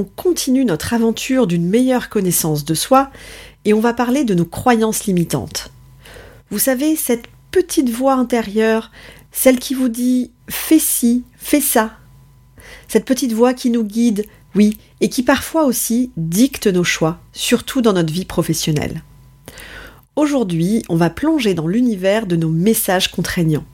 on continue notre aventure d'une meilleure connaissance de soi et on va parler de nos croyances limitantes. Vous savez, cette petite voix intérieure, celle qui vous dit fais ci, fais ça. Cette petite voix qui nous guide, oui, et qui parfois aussi dicte nos choix, surtout dans notre vie professionnelle. Aujourd'hui, on va plonger dans l'univers de nos messages contraignants.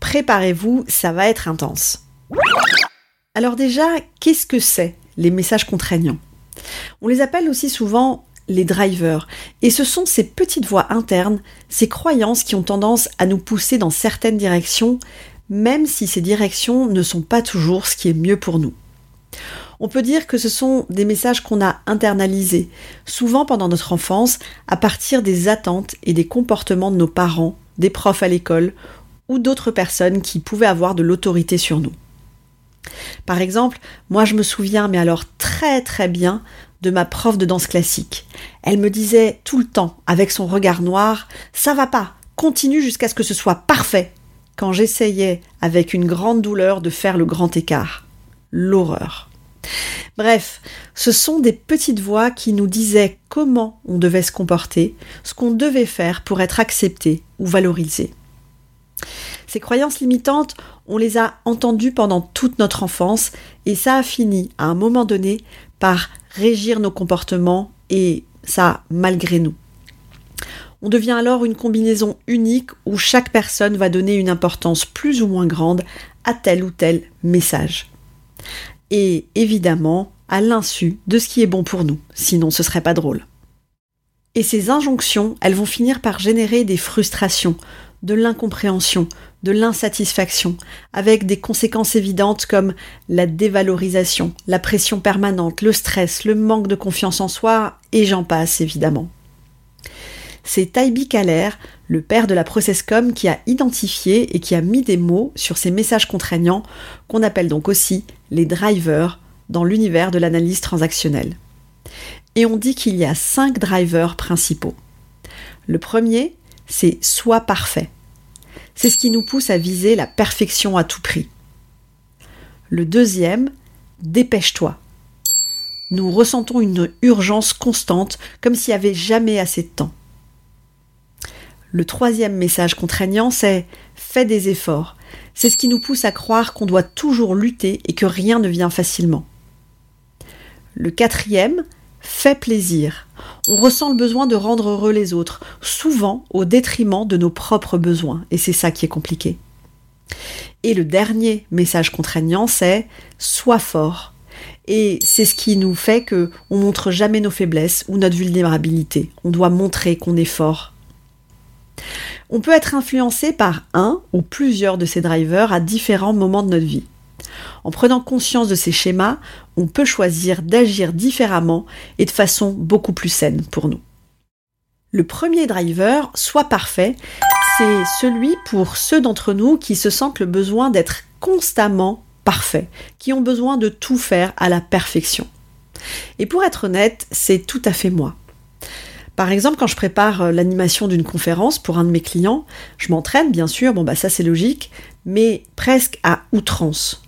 Préparez-vous, ça va être intense. Alors déjà, qu'est-ce que c'est? Les messages contraignants On les appelle aussi souvent les drivers, et ce sont ces petites voix internes, ces croyances qui ont tendance à nous pousser dans certaines directions, même si ces directions ne sont pas toujours ce qui est mieux pour nous. On peut dire que ce sont des messages qu'on a internalisés, souvent pendant notre enfance, à partir des attentes et des comportements de nos parents, des profs à l'école ou d'autres personnes qui pouvaient avoir de l'autorité sur nous. Par exemple, moi je me souviens, mais alors très très bien, de ma prof de danse classique. Elle me disait tout le temps, avec son regard noir, Ça va pas, continue jusqu'à ce que ce soit parfait, quand j'essayais, avec une grande douleur, de faire le grand écart. L'horreur. Bref, ce sont des petites voix qui nous disaient comment on devait se comporter, ce qu'on devait faire pour être accepté ou valorisé. Ces croyances limitantes, on les a entendues pendant toute notre enfance et ça a fini à un moment donné par régir nos comportements et ça malgré nous. On devient alors une combinaison unique où chaque personne va donner une importance plus ou moins grande à tel ou tel message. Et évidemment, à l'insu de ce qui est bon pour nous, sinon ce serait pas drôle. Et ces injonctions, elles vont finir par générer des frustrations, de l'incompréhension, de l'insatisfaction, avec des conséquences évidentes comme la dévalorisation, la pression permanente, le stress, le manque de confiance en soi, et j'en passe évidemment. C'est Taibi Kaler, le père de la Processcom, qui a identifié et qui a mis des mots sur ces messages contraignants, qu'on appelle donc aussi les drivers dans l'univers de l'analyse transactionnelle. Et on dit qu'il y a cinq drivers principaux. Le premier, c'est soit parfait. C'est ce qui nous pousse à viser la perfection à tout prix. Le deuxième, dépêche-toi. Nous ressentons une urgence constante, comme s'il n'y avait jamais assez de temps. Le troisième message contraignant, c'est fais des efforts. C'est ce qui nous pousse à croire qu'on doit toujours lutter et que rien ne vient facilement. Le quatrième, fais plaisir. On ressent le besoin de rendre heureux les autres, souvent au détriment de nos propres besoins, et c'est ça qui est compliqué. Et le dernier message contraignant, c'est sois fort. Et c'est ce qui nous fait que on montre jamais nos faiblesses ou notre vulnérabilité. On doit montrer qu'on est fort. On peut être influencé par un ou plusieurs de ces drivers à différents moments de notre vie. En prenant conscience de ces schémas, on peut choisir d'agir différemment et de façon beaucoup plus saine pour nous. Le premier driver, soit parfait, c'est celui pour ceux d'entre nous qui se sentent le besoin d'être constamment parfait, qui ont besoin de tout faire à la perfection. Et pour être honnête, c'est tout à fait moi. Par exemple, quand je prépare euh, l'animation d'une conférence pour un de mes clients, je m'entraîne, bien sûr, bon bah ça c'est logique, mais presque à outrance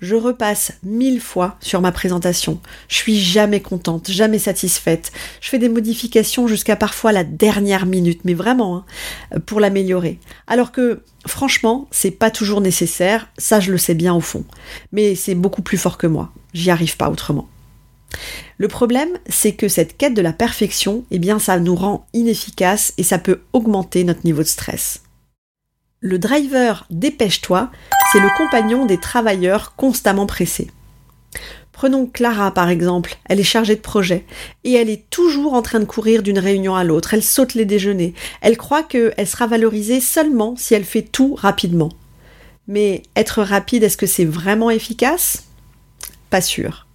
je repasse mille fois sur ma présentation. Je suis jamais contente, jamais satisfaite. Je fais des modifications jusqu'à parfois la dernière minute, mais vraiment, hein, pour l'améliorer. Alors que, franchement, c'est pas toujours nécessaire, ça je le sais bien au fond. Mais c'est beaucoup plus fort que moi. J'y arrive pas autrement. Le problème, c'est que cette quête de la perfection, eh bien, ça nous rend inefficaces et ça peut augmenter notre niveau de stress. Le driver Dépêche-toi, c'est le compagnon des travailleurs constamment pressés. Prenons Clara par exemple, elle est chargée de projet et elle est toujours en train de courir d'une réunion à l'autre, elle saute les déjeuners, elle croit qu'elle sera valorisée seulement si elle fait tout rapidement. Mais être rapide, est-ce que c'est vraiment efficace? Pas sûr.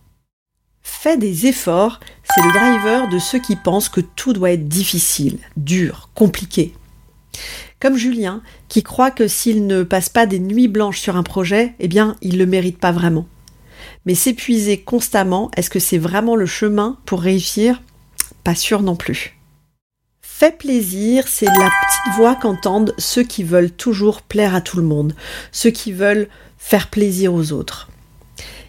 Fais des efforts, c'est le driver de ceux qui pensent que tout doit être difficile, dur, compliqué. Comme Julien, qui croit que s'il ne passe pas des nuits blanches sur un projet, eh bien, il ne le mérite pas vraiment. Mais s'épuiser constamment, est-ce que c'est vraiment le chemin pour réussir? Pas sûr non plus. Fais plaisir, c'est la petite voix qu'entendent ceux qui veulent toujours plaire à tout le monde, ceux qui veulent faire plaisir aux autres.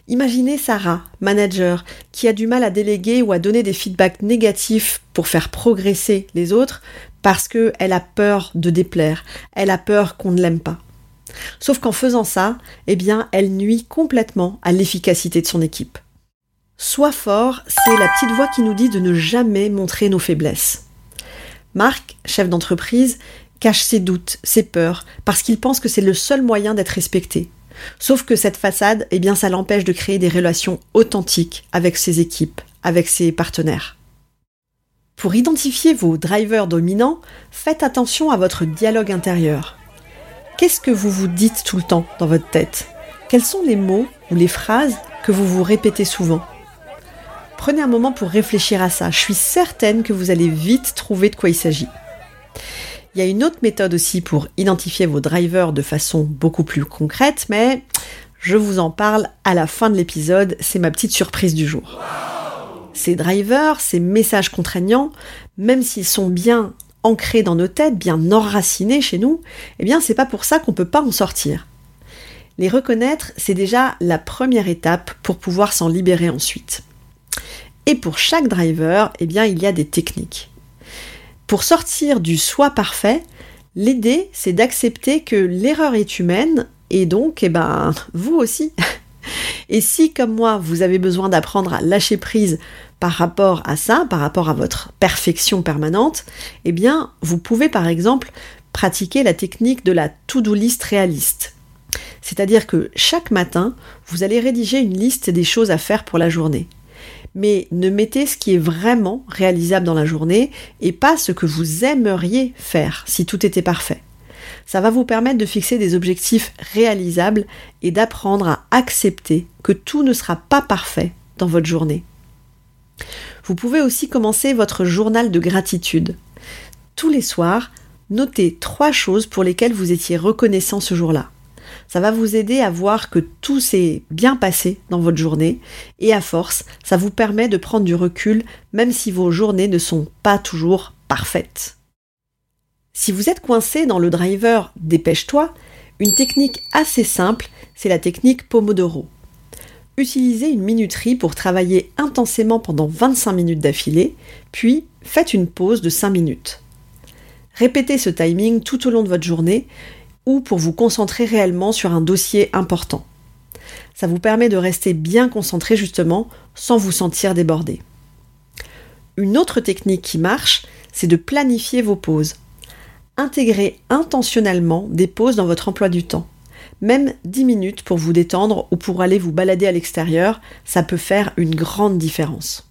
Imaginez Sarah, manager, qui a du mal à déléguer ou à donner des feedbacks négatifs pour faire progresser les autres parce qu'elle a peur de déplaire, elle a peur qu'on ne l'aime pas. Sauf qu'en faisant ça, eh bien, elle nuit complètement à l'efficacité de son équipe. Sois fort, c'est la petite voix qui nous dit de ne jamais montrer nos faiblesses. Marc, chef d'entreprise, cache ses doutes, ses peurs, parce qu'il pense que c'est le seul moyen d'être respecté. Sauf que cette façade, eh bien, ça l'empêche de créer des relations authentiques avec ses équipes, avec ses partenaires. Pour identifier vos drivers dominants, faites attention à votre dialogue intérieur. Qu'est-ce que vous vous dites tout le temps dans votre tête? Quels sont les mots ou les phrases que vous vous répétez souvent? Prenez un moment pour réfléchir à ça. Je suis certaine que vous allez vite trouver de quoi il s'agit. Il y a une autre méthode aussi pour identifier vos drivers de façon beaucoup plus concrète, mais je vous en parle à la fin de l'épisode, c'est ma petite surprise du jour. Ces drivers, ces messages contraignants, même s'ils sont bien ancrés dans nos têtes, bien enracinés chez nous, eh bien c'est pas pour ça qu'on peut pas en sortir. Les reconnaître, c'est déjà la première étape pour pouvoir s'en libérer ensuite. Et pour chaque driver, eh bien il y a des techniques. Pour sortir du soi parfait, l'idée c'est d'accepter que l'erreur est humaine et donc eh ben vous aussi. Et si comme moi vous avez besoin d'apprendre à lâcher prise par rapport à ça, par rapport à votre perfection permanente, eh bien, vous pouvez par exemple pratiquer la technique de la to-do list réaliste. C'est-à-dire que chaque matin, vous allez rédiger une liste des choses à faire pour la journée. Mais ne mettez ce qui est vraiment réalisable dans la journée et pas ce que vous aimeriez faire si tout était parfait. Ça va vous permettre de fixer des objectifs réalisables et d'apprendre à accepter que tout ne sera pas parfait dans votre journée. Vous pouvez aussi commencer votre journal de gratitude. Tous les soirs, notez trois choses pour lesquelles vous étiez reconnaissant ce jour-là. Ça va vous aider à voir que tout s'est bien passé dans votre journée et à force, ça vous permet de prendre du recul même si vos journées ne sont pas toujours parfaites. Si vous êtes coincé dans le driver Dépêche-toi, une technique assez simple, c'est la technique Pomodoro. Utilisez une minuterie pour travailler intensément pendant 25 minutes d'affilée, puis faites une pause de 5 minutes. Répétez ce timing tout au long de votre journée ou pour vous concentrer réellement sur un dossier important. Ça vous permet de rester bien concentré justement sans vous sentir débordé. Une autre technique qui marche, c'est de planifier vos pauses. Intégrez intentionnellement des pauses dans votre emploi du temps. Même 10 minutes pour vous détendre ou pour aller vous balader à l'extérieur, ça peut faire une grande différence.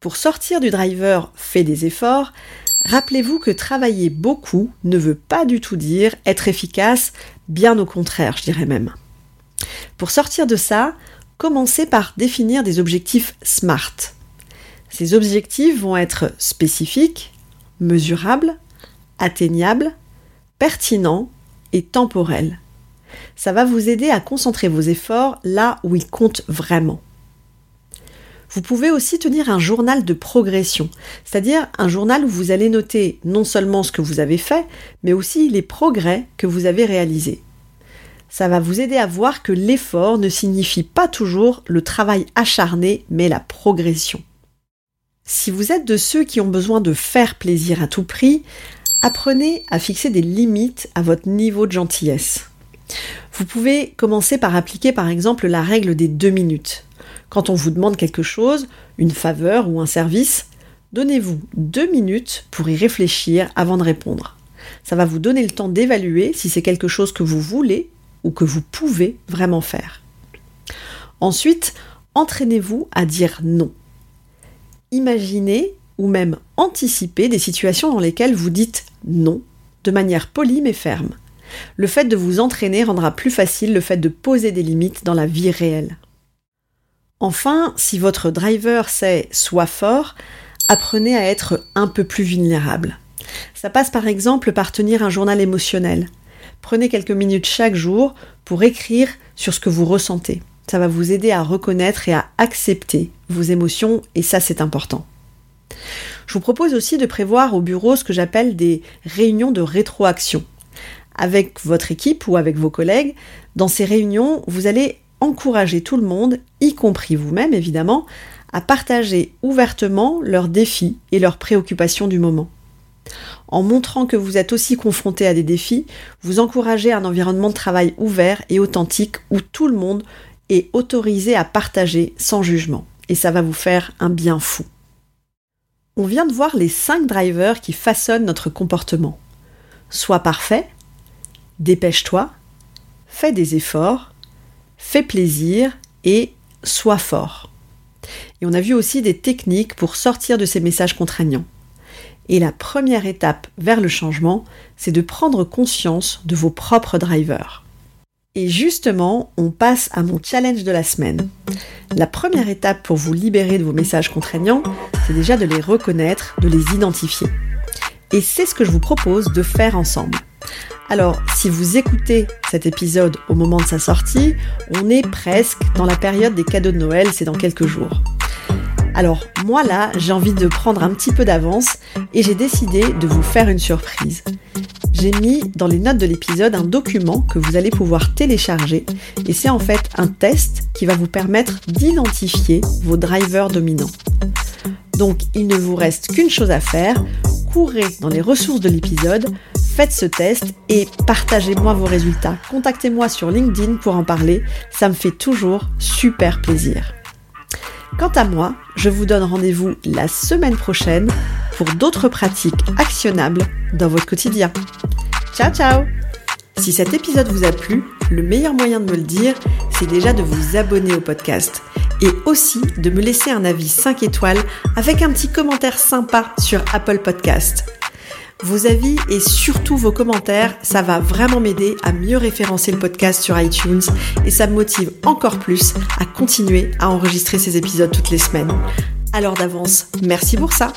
Pour sortir du driver fait des efforts, rappelez-vous que travailler beaucoup ne veut pas du tout dire être efficace, bien au contraire, je dirais même. Pour sortir de ça, commencez par définir des objectifs SMART. Ces objectifs vont être spécifiques, mesurables, atteignables, pertinents et temporels ça va vous aider à concentrer vos efforts là où ils comptent vraiment. Vous pouvez aussi tenir un journal de progression, c'est-à-dire un journal où vous allez noter non seulement ce que vous avez fait, mais aussi les progrès que vous avez réalisés. Ça va vous aider à voir que l'effort ne signifie pas toujours le travail acharné, mais la progression. Si vous êtes de ceux qui ont besoin de faire plaisir à tout prix, apprenez à fixer des limites à votre niveau de gentillesse. Vous pouvez commencer par appliquer par exemple la règle des deux minutes. Quand on vous demande quelque chose, une faveur ou un service, donnez-vous deux minutes pour y réfléchir avant de répondre. Ça va vous donner le temps d'évaluer si c'est quelque chose que vous voulez ou que vous pouvez vraiment faire. Ensuite, entraînez-vous à dire non. Imaginez ou même anticipez des situations dans lesquelles vous dites non de manière polie mais ferme. Le fait de vous entraîner rendra plus facile le fait de poser des limites dans la vie réelle. Enfin, si votre driver sait soit fort, apprenez à être un peu plus vulnérable. Ça passe par exemple par tenir un journal émotionnel. Prenez quelques minutes chaque jour pour écrire sur ce que vous ressentez. Ça va vous aider à reconnaître et à accepter vos émotions et ça c'est important. Je vous propose aussi de prévoir au bureau ce que j'appelle des réunions de rétroaction. Avec votre équipe ou avec vos collègues, dans ces réunions, vous allez encourager tout le monde, y compris vous-même évidemment, à partager ouvertement leurs défis et leurs préoccupations du moment. En montrant que vous êtes aussi confronté à des défis, vous encouragez un environnement de travail ouvert et authentique où tout le monde est autorisé à partager sans jugement. Et ça va vous faire un bien fou. On vient de voir les 5 drivers qui façonnent notre comportement. Sois parfait, dépêche-toi, fais des efforts, fais plaisir et sois fort. Et on a vu aussi des techniques pour sortir de ces messages contraignants. Et la première étape vers le changement, c'est de prendre conscience de vos propres drivers. Et justement, on passe à mon challenge de la semaine. La première étape pour vous libérer de vos messages contraignants, c'est déjà de les reconnaître, de les identifier. Et c'est ce que je vous propose de faire ensemble. Alors, si vous écoutez cet épisode au moment de sa sortie, on est presque dans la période des cadeaux de Noël, c'est dans quelques jours. Alors moi là, j'ai envie de prendre un petit peu d'avance et j'ai décidé de vous faire une surprise. J'ai mis dans les notes de l'épisode un document que vous allez pouvoir télécharger et c'est en fait un test qui va vous permettre d'identifier vos drivers dominants. Donc il ne vous reste qu'une chose à faire, courez dans les ressources de l'épisode, faites ce test et partagez-moi vos résultats. Contactez-moi sur LinkedIn pour en parler, ça me fait toujours super plaisir. Quant à moi, je vous donne rendez-vous la semaine prochaine pour d'autres pratiques actionnables dans votre quotidien. Ciao ciao Si cet épisode vous a plu, le meilleur moyen de me le dire, c'est déjà de vous abonner au podcast et aussi de me laisser un avis 5 étoiles avec un petit commentaire sympa sur Apple Podcast. Vos avis et surtout vos commentaires, ça va vraiment m'aider à mieux référencer le podcast sur iTunes et ça me motive encore plus à continuer à enregistrer ces épisodes toutes les semaines. Alors d'avance, merci pour ça.